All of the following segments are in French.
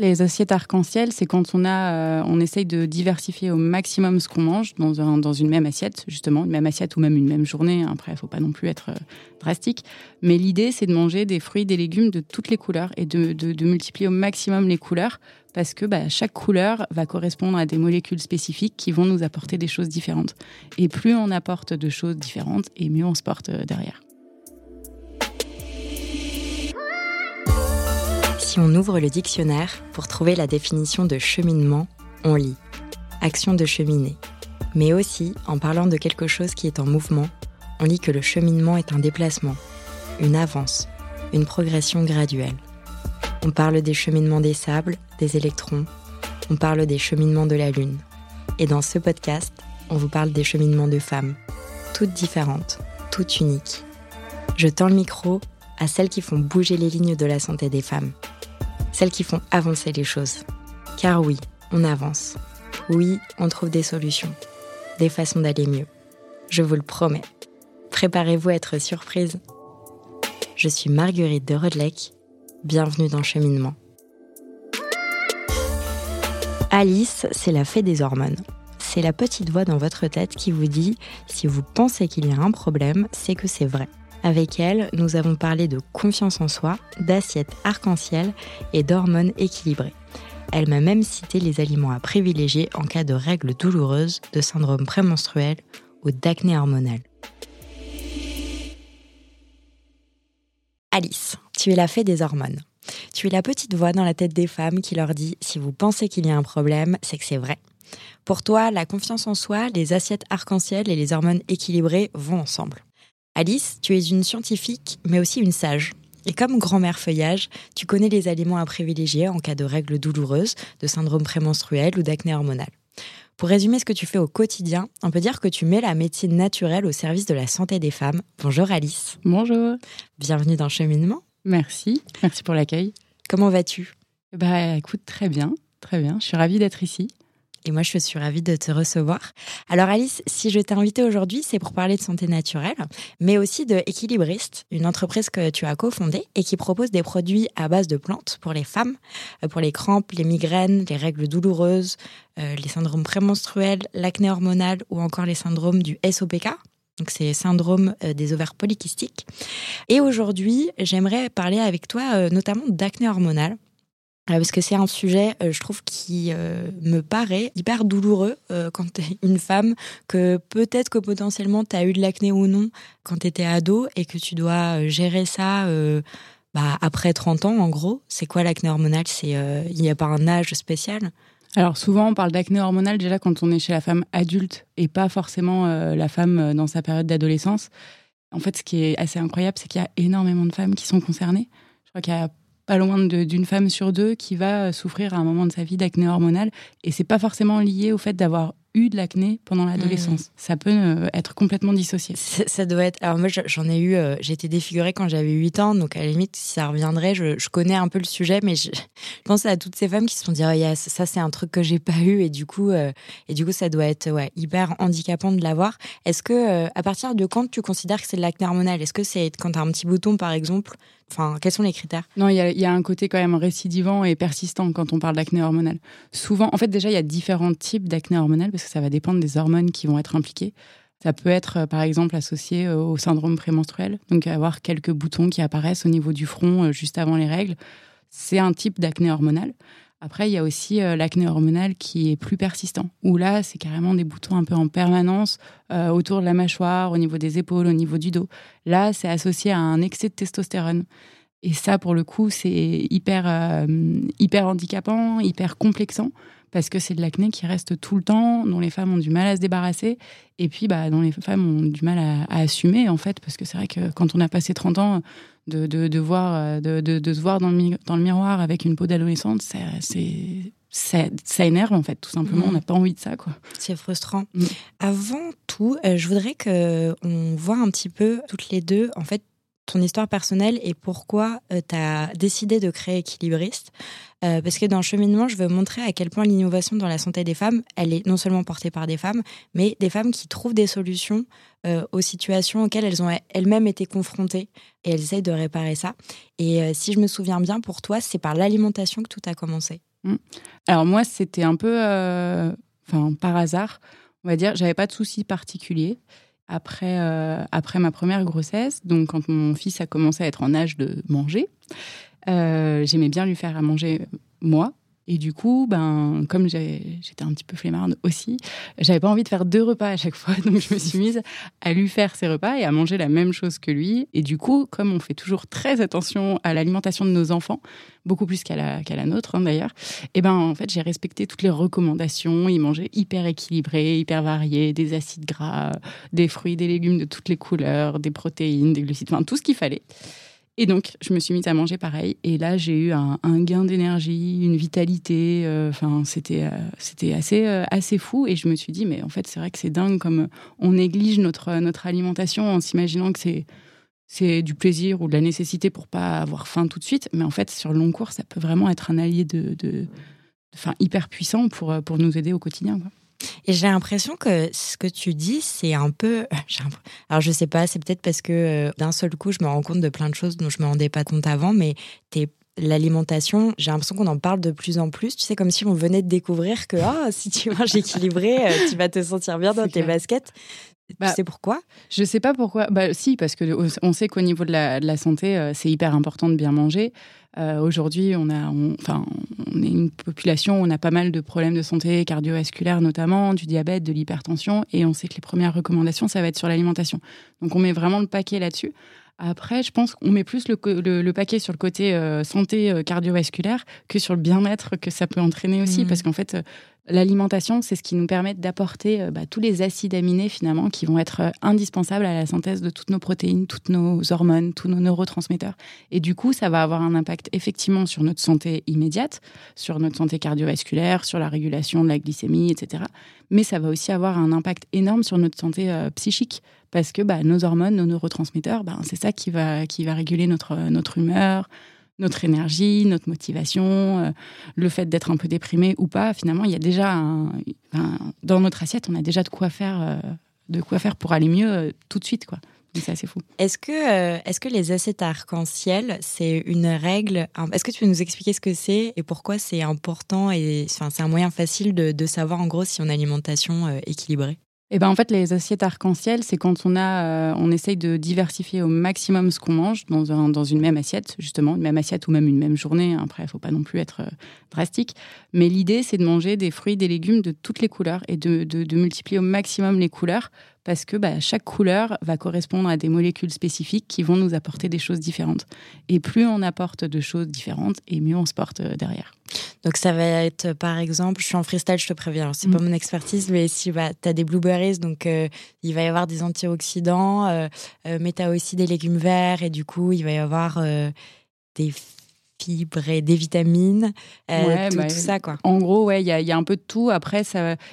Les assiettes arc-en-ciel, c'est quand on a, euh, on essaye de diversifier au maximum ce qu'on mange dans, un- dans une même assiette, justement, une même assiette ou même une même journée. Après, il faut pas non plus être euh, drastique. Mais l'idée, c'est de manger des fruits, des légumes de toutes les couleurs et de multiplier au maximum les couleurs parce que bah, chaque couleur va correspondre à des molécules spécifiques qui vont nous apporter des choses différentes. Et plus on apporte de choses différentes, et mieux on se porte euh, derrière. Si on ouvre le dictionnaire pour trouver la définition de cheminement, on lit action de cheminer. Mais aussi, en parlant de quelque chose qui est en mouvement, on lit que le cheminement est un déplacement, une avance, une progression graduelle. On parle des cheminements des sables, des électrons, on parle des cheminements de la Lune. Et dans ce podcast, on vous parle des cheminements de femmes, toutes différentes, toutes uniques. Je tends le micro à celles qui font bouger les lignes de la santé des femmes celles qui font avancer les choses. Car oui, on avance. Oui, on trouve des solutions, des façons d'aller mieux. Je vous le promets. Préparez-vous à être surprise. Je suis Marguerite de Rodelec. Bienvenue dans Cheminement. Alice, c'est la fée des hormones. C'est la petite voix dans votre tête qui vous dit si vous pensez qu'il y a un problème, c'est que c'est vrai. Avec elle, nous avons parlé de confiance en soi, d'assiettes arc-en-ciel et d'hormones équilibrées. Elle m'a même cité les aliments à privilégier en cas de règles douloureuses, de syndrome prémenstruel ou d'acné hormonal. Alice, tu es la fée des hormones. Tu es la petite voix dans la tête des femmes qui leur dit si vous pensez qu'il y a un problème, c'est que c'est vrai. Pour toi, la confiance en soi, les assiettes arc-en-ciel et les hormones équilibrées vont ensemble. Alice, tu es une scientifique, mais aussi une sage. Et comme grand-mère feuillage, tu connais les aliments à privilégier en cas de règles douloureuses, de syndrome prémenstruel ou d'acné hormonal. Pour résumer ce que tu fais au quotidien, on peut dire que tu mets la médecine naturelle au service de la santé des femmes. Bonjour Alice. Bonjour. Bienvenue dans Cheminement. Merci. Merci pour l'accueil. Comment vas-tu? Bah, écoute, très bien. Très bien. Je suis ravie d'être ici. Et moi, je suis ravie de te recevoir. Alors, Alice, si je t'ai invitée aujourd'hui, c'est pour parler de santé naturelle, mais aussi de Équilibriste, une entreprise que tu as cofondée et qui propose des produits à base de plantes pour les femmes, euh, pour les crampes, les migraines, les règles douloureuses, euh, les syndromes prémenstruels, l'acné hormonal ou encore les syndromes du SOPK. Donc, c'est syndrome euh, des ovaires polykystiques. Et aujourd'hui, j'aimerais parler avec toi notamment d'acné hormonal. Euh, Parce que c'est un sujet, euh, je trouve, qui euh, me paraît hyper douloureux euh, quand tu es une femme, que peut-être que potentiellement tu as eu de l'acné ou non quand tu étais ado et que tu dois gérer ça bah, après 30 ans, en gros. C'est quoi l'acné hormonal? Il n'y a pas un âge spécial? Alors souvent, on parle d'acné hormonal déjà quand on est chez la femme adulte et pas forcément la femme dans sa période d'adolescence. En fait, ce qui est assez incroyable, c'est qu'il y a énormément de femmes qui sont concernées. Je crois qu'il y a pas loin d'une femme sur deux qui va souffrir à un moment de sa vie d'acné hormonal et c'est pas forcément lié au fait d'avoir eu de l'acné pendant l'adolescence. Ça peut euh, être complètement dissocié. Ça ça doit être. Alors, moi, je- j'en ai eu. euh, J'étais défigurée quand j'avais 8 ans, donc à la limite, si ça reviendrait, je, je connais un peu le sujet, mais je, je pense à toutes ces femmes qui se sont dit, oh, yes, ça, c'est un truc que j'ai pas eu, et du coup, euh, et du coup, ça doit être ouais, hyper handicapant de l'avoir. Est-ce que, euh, à partir de quand tu considères que c'est de l'acné hormonal Est-ce que c'est quand tu as un petit bouton, par exemple? Enfin, quels sont les critères? Non, il y a, il y a un côté quand même récidivant et persistant quand on parle d'acné hormonal. Souvent, en fait, déjà, il y a différents types d'acné hormonal parce ça va dépendre des hormones qui vont être impliquées. Ça peut être, euh, par exemple, associé euh, au syndrome prémenstruel, donc avoir quelques boutons qui apparaissent au niveau du front euh, juste avant les règles. C'est un type d'acné hormonal. Après, il y a aussi l'acné hormonal qui est plus persistant, où là, c'est carrément des boutons un peu en permanence autour de la mâchoire, au niveau des épaules, au niveau du dos. Là, c'est associé à un excès de testostérone. Et ça, pour le coup, c'est hyper, hyper handicapant, hyper complexant, parce que c'est de l'acné qui reste tout le temps, dont les femmes ont du mal à se débarrasser, et puis bah, dont les femmes ont du mal à, à assumer, en fait, parce que c'est vrai que quand on a passé 30 ans, de, de, de voir, euh, de, de, se voir dans le, mi- dans le miroir avec une peau d'adolescente, ça, c'est, ça, ça énerve, en fait, tout simplement. Mhm. On n'a pas envie de ça, quoi. C'est frustrant. Mm. Avant tout, euh, je voudrais que on voit un petit peu toutes les deux, en fait, ton histoire personnelle et pourquoi tu as décidé de créer Équilibriste. parce que dans le cheminement, je veux montrer à quel point l'innovation dans la santé des femmes, elle est non seulement portée par des femmes, mais des femmes qui trouvent des solutions aux situations auxquelles elles ont elles-mêmes été confrontées et elles essayent de réparer ça. Et si je me souviens bien, pour toi, c'est par l'alimentation que tout a commencé. Mmh. Alors moi, c'était un peu, par hasard on va dire, j'avais pas de soucis particuliers. Après, euh, après ma première grossesse, donc quand mon fils a commencé à être en âge de manger, euh, j'aimais bien lui faire à manger moi. Et du coup, ben, comme j'étais un petit peu flemmarde aussi, j'avais pas envie de faire deux repas à chaque fois. Donc, je me suis mise à lui faire ses repas et à manger la même chose que lui. Et du coup, comme on fait toujours très attention à l'alimentation de nos enfants, beaucoup plus qu'à la, la nôtre hein, d'ailleurs, et ben, en fait, j'ai respecté toutes les recommandations. Il mangeait hyper équilibré, hyper varié, des acides gras, des fruits, des légumes de toutes les couleurs, des protéines, des glucides, enfin, tout ce qu'il fallait. Et donc, je me suis mise à manger pareil. Et là, j'ai eu un, gain d'énergie, une vitalité. Euh, enfin, c'était euh, c'était assez euh, assez fou. Et je me suis dit, mais en fait, c'est vrai que c'est dingue comme on néglige notre notre alimentation en s'imaginant que c'est c'est du plaisir ou de la nécessité pour pas avoir faim tout de suite. Mais en fait, sur le long cours, ça peut vraiment être un allié de, de, hyper puissant pour pour nous aider au quotidien. Et j'ai l'impression que ce que tu dis, c'est un peu. Alors, je sais pas, c'est peut-être parce que euh, d'un seul coup, je me rends compte de plein de choses dont je me rendais pas compte avant, mais l'alimentation, j'ai l'impression qu'on en parle de plus en plus. Tu sais, comme si on venait de découvrir que ah, si tu manges équilibré, euh, tu vas te sentir bien dans tes baskets. Bah, tu sais pourquoi? Je sais pas pourquoi. Bah, si, parce que on sait qu'au niveau de la, de la santé, euh, c'est hyper important de bien manger. Euh, aujourd'hui, on, a, enfin, on est une population où on a pas mal de problèmes de santé cardiovasculaire, notamment du diabète, de l'hypertension, et on sait que les premières recommandations, ça va être sur l'alimentation. Donc, on met vraiment le paquet là-dessus. Après, je pense qu'on met plus le, le, paquet sur le côté euh, santé cardiovasculaire que sur le bien-être que ça peut entraîner aussi, mmh. parce qu'en fait, L'alimentation, c'est ce qui nous permet d'apporter euh, bah, tous les acides aminés finalement qui vont être euh, indispensables à la synthèse de toutes nos protéines, toutes nos hormones, tous nos neurotransmetteurs. Et du coup, ça va avoir un impact effectivement sur notre santé immédiate, sur notre santé cardiovasculaire, sur la régulation de la glycémie, etc. Mais ça va aussi avoir un impact énorme sur notre santé euh, psychique parce que bah, nos hormones, nos neurotransmetteurs, bah, c'est ça qui va, qui va réguler notre, notre humeur, notre énergie, notre motivation, euh, le fait d'être un peu déprimé ou pas. Finalement, il y a déjà un, dans notre assiette, on a déjà de quoi faire, euh, de quoi faire pour aller mieux euh, tout de suite, quoi. C'est assez fou. Est-ce que, est-ce que les assiettes arc-en-ciel, c'est une règle Est-ce que tu peux nous expliquer ce que c'est et pourquoi c'est important et enfin, c'est un moyen facile de, savoir en gros si on a une alimentation équilibrée? Eh ben en fait, les assiettes arc-en-ciel, c'est quand on a, euh, on essaye de diversifier au maximum ce qu'on mange dans, un, dans une même assiette, justement, une même assiette ou même une même journée. Après, il faut pas non plus être euh, drastique. Mais l'idée, c'est de manger des fruits, des légumes de toutes les couleurs et de, de multiplier au maximum les couleurs parce que bah, chaque couleur va correspondre à des molécules spécifiques qui vont nous apporter des choses différentes. Et plus on apporte de choses différentes, et mieux on se porte euh, derrière. Donc ça va être, par exemple, je suis en freestyle, je te préviens, c'est n'est pas mm. mon expertise, mais si bah, tu as des blueberries, donc euh, il va y avoir des antioxydants, euh, mais tu as aussi des légumes verts, et du coup, il va y avoir des fibres et des vitamines, euh, tout, bah, ça quoi. En gros, ouais, il y a, un peu de tout. Après,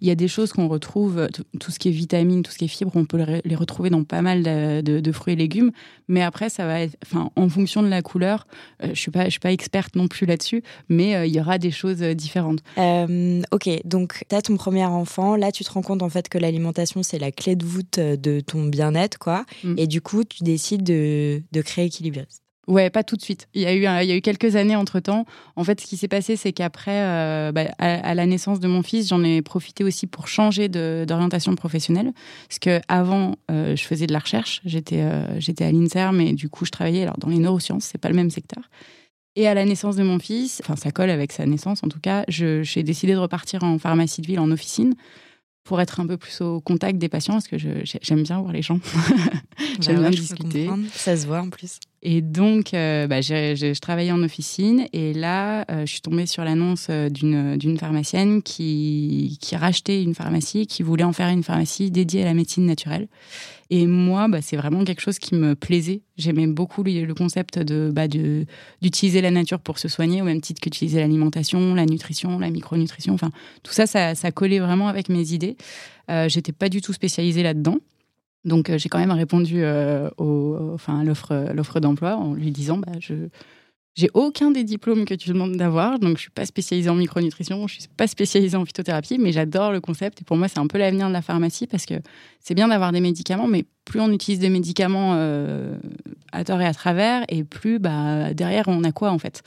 il y a des choses qu'on retrouve, tout ce qui est vitamines, tout ce qui est fibres, on peut les retrouver dans pas mal de, fruits et légumes. Mais après, ça va être, enfin, en fonction de la couleur. Euh, je suis pas, je suis pas experte non plus là-dessus, mais euh, il y aura des choses différentes. ok, donc tu as ton premier enfant. Là, tu te rends compte en fait que l'alimentation c'est la clé de voûte de ton bien-être, quoi. Mm. Et du coup, tu décides de, de créer Équilibré. Ouais, pas tout de suite. Il y a eu, il y a eu quelques années entre temps. En fait, ce qui s'est passé, c'est qu'après, euh, bah, à, la naissance de mon fils, j'en ai profité aussi pour changer d'orientation professionnelle. Parce que avant, euh, je faisais de la recherche. J'étais, euh, j'étais à l'Inserm mais du coup, je travaillais alors dans les neurosciences. C'est pas le même secteur. Et à la naissance de mon fils, enfin, ça colle avec sa naissance en tout cas. j'ai décidé de repartir en pharmacie de ville, en officine pour être un peu plus au contact des patients, parce que j'aime bien voir les gens. j'aime bah bien discuter. Ça se voit en plus. Et donc, euh, bah, je travaillais en officine et là, euh, je suis tombée sur l'annonce euh, d'une pharmacienne qui, rachetait une pharmacie, qui voulait en faire une pharmacie dédiée à la médecine naturelle. Et moi, bah, c'est vraiment quelque chose qui me plaisait. J'aimais beaucoup le concept de bah, d'utiliser la nature pour se soigner, au même titre qu'utiliser l'alimentation, la nutrition, la micronutrition. Enfin, tout ça, ça, ça collait vraiment avec mes idées. Euh, J'étais pas du tout spécialisée là-dedans. Donc j'ai quand même répondu au, enfin, à l'offre d'emploi en lui disant bah, je j'ai aucun des diplômes que tu demandes d'avoir, donc je suis pas spécialisée en micronutrition, je suis pas spécialisée en phytothérapie, mais j'adore le concept et pour moi c'est un peu l'avenir de la pharmacie parce que c'est bien d'avoir des médicaments, mais plus on utilise des médicaments euh, à tort et à travers, et plus bah, derrière on a quoi en fait.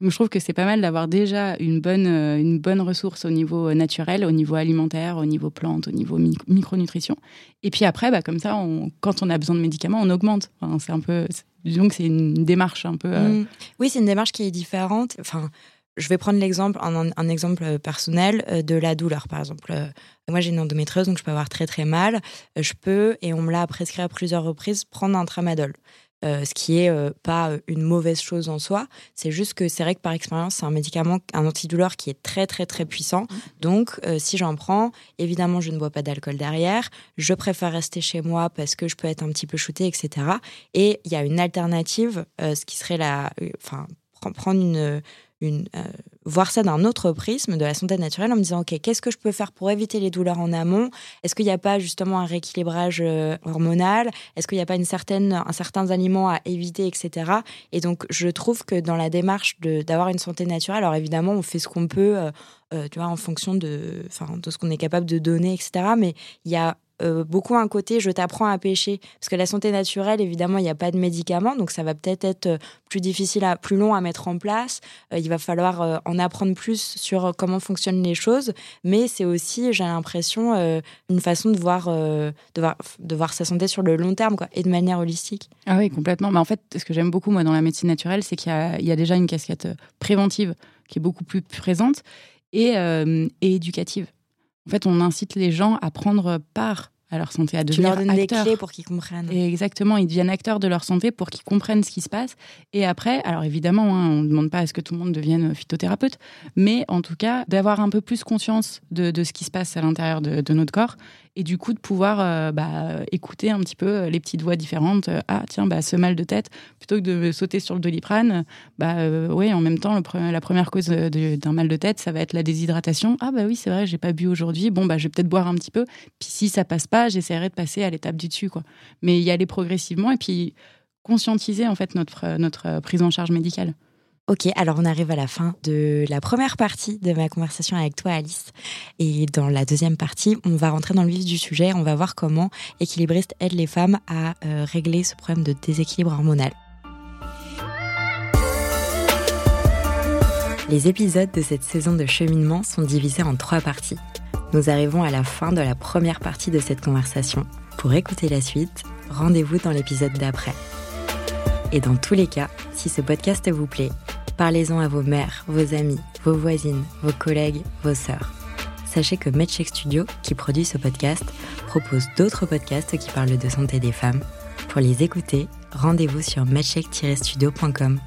Je trouve que c'est pas mal d'avoir déjà une bonne, euh, une bonne ressource au niveau naturel, au niveau alimentaire, au niveau plante, au niveau micronutrition. Et puis après, bah, comme ça, quand on a besoin de médicaments, on augmente. C'est un peu, disons que c'est une démarche un peu. Euh, mmh. Oui, c'est une démarche qui est différente. Enfin, je vais prendre l'exemple, un, un, exemple personnel euh, de la douleur, par exemple. Euh, moi, j'ai une endométriose, donc je peux avoir très très mal. Je peux, et on me l'a prescrit à plusieurs reprises, prendre un tramadol. Euh, ce qui est euh, pas une mauvaise chose en soi. C'est juste que c'est vrai que par expérience, c'est un médicament, un antidouleur qui est très très très puissant. Donc, euh, si j'en prends, évidemment, je ne bois pas d'alcool derrière. Je préfère rester chez moi parce que je peux être un petit peu shooté, etc. Et il y a une alternative, ce qui serait la, prendre une euh, voir ça d'un autre prisme de la santé naturelle en me disant ok qu'est-ce que je peux faire pour éviter les douleurs en amont? Est-ce qu'il n'y a pas justement un rééquilibrage euh, hormonal? Est-ce qu'il n'y a pas une certaine un certain aliment à éviter etc et donc je trouve que dans la démarche d'avoir une santé naturelle alors évidemment on fait ce qu'on peut euh, tu vois en fonction de de ce qu'on est capable de donner etc mais il y a euh, beaucoup un côté je t'apprends à pêcher. Parce que la santé naturelle évidemment il n'y a pas de médicaments donc ça va peut-être être euh, plus difficile à plus long à mettre en place. Euh, il va falloir en apprendre plus sur comment fonctionnent les choses. Mais c'est aussi j'ai l'impression une façon de voir, de voir de voir sa santé sur le long terme quoi et de manière holistique. Ah oui complètement. Mais en fait ce que j'aime beaucoup moi dans la médecine naturelle c'est qu'il y, y, a déjà une casquette préventive qui est beaucoup plus présente et, et éducative. En fait, on incite les gens à prendre part à leur santé, à devenir tu leur donnes des clés pour qu'ils comprennent. Et exactement, ils deviennent acteurs de leur santé pour qu'ils comprennent ce qui se passe. Et après, alors évidemment, hein, on ne demande pas à ce que tout le monde devienne phytothérapeute, mais en tout cas, d'avoir un peu plus conscience de, ce qui se passe à l'intérieur de, notre corps et du coup de pouvoir euh, bah, écouter un petit peu les petites voix différentes. ah tiens, bah, ce mal de tête, plutôt que de sauter sur le doliprane, bah euh, en même temps, la première cause d'un mal de tête, ça va être la déshydratation. Ah bah oui, c'est vrai, j'ai pas bu aujourd'hui. Bon bah je vais peut-être boire un petit peu. Puis si ça passe pas, j'essaierai de passer à l'étape du dessus, quoi. Mais y aller progressivement et puis conscientiser en fait notre notre prise en charge médicale. Ok, alors on arrive à la fin de la première partie de ma conversation avec toi, Alice. Et dans la deuxième partie, on va rentrer dans le vif du sujet. On va voir comment Équilibriste aide les femmes à euh, régler ce problème de déséquilibre hormonal. Les épisodes de cette saison de cheminement sont divisés en trois parties. Nous arrivons à la fin de la première partie de cette conversation. Pour écouter la suite, rendez-vous dans l'épisode d'après. Et dans tous les cas, si ce podcast vous plaît, Parlez-en à vos mères, vos amis, vos voisines, vos collègues, vos sœurs. Sachez que MedCheck Studio, qui produit ce podcast, propose d'autres podcasts qui parlent de santé des femmes. Pour les écouter, rendez-vous sur medcheck-studio.com.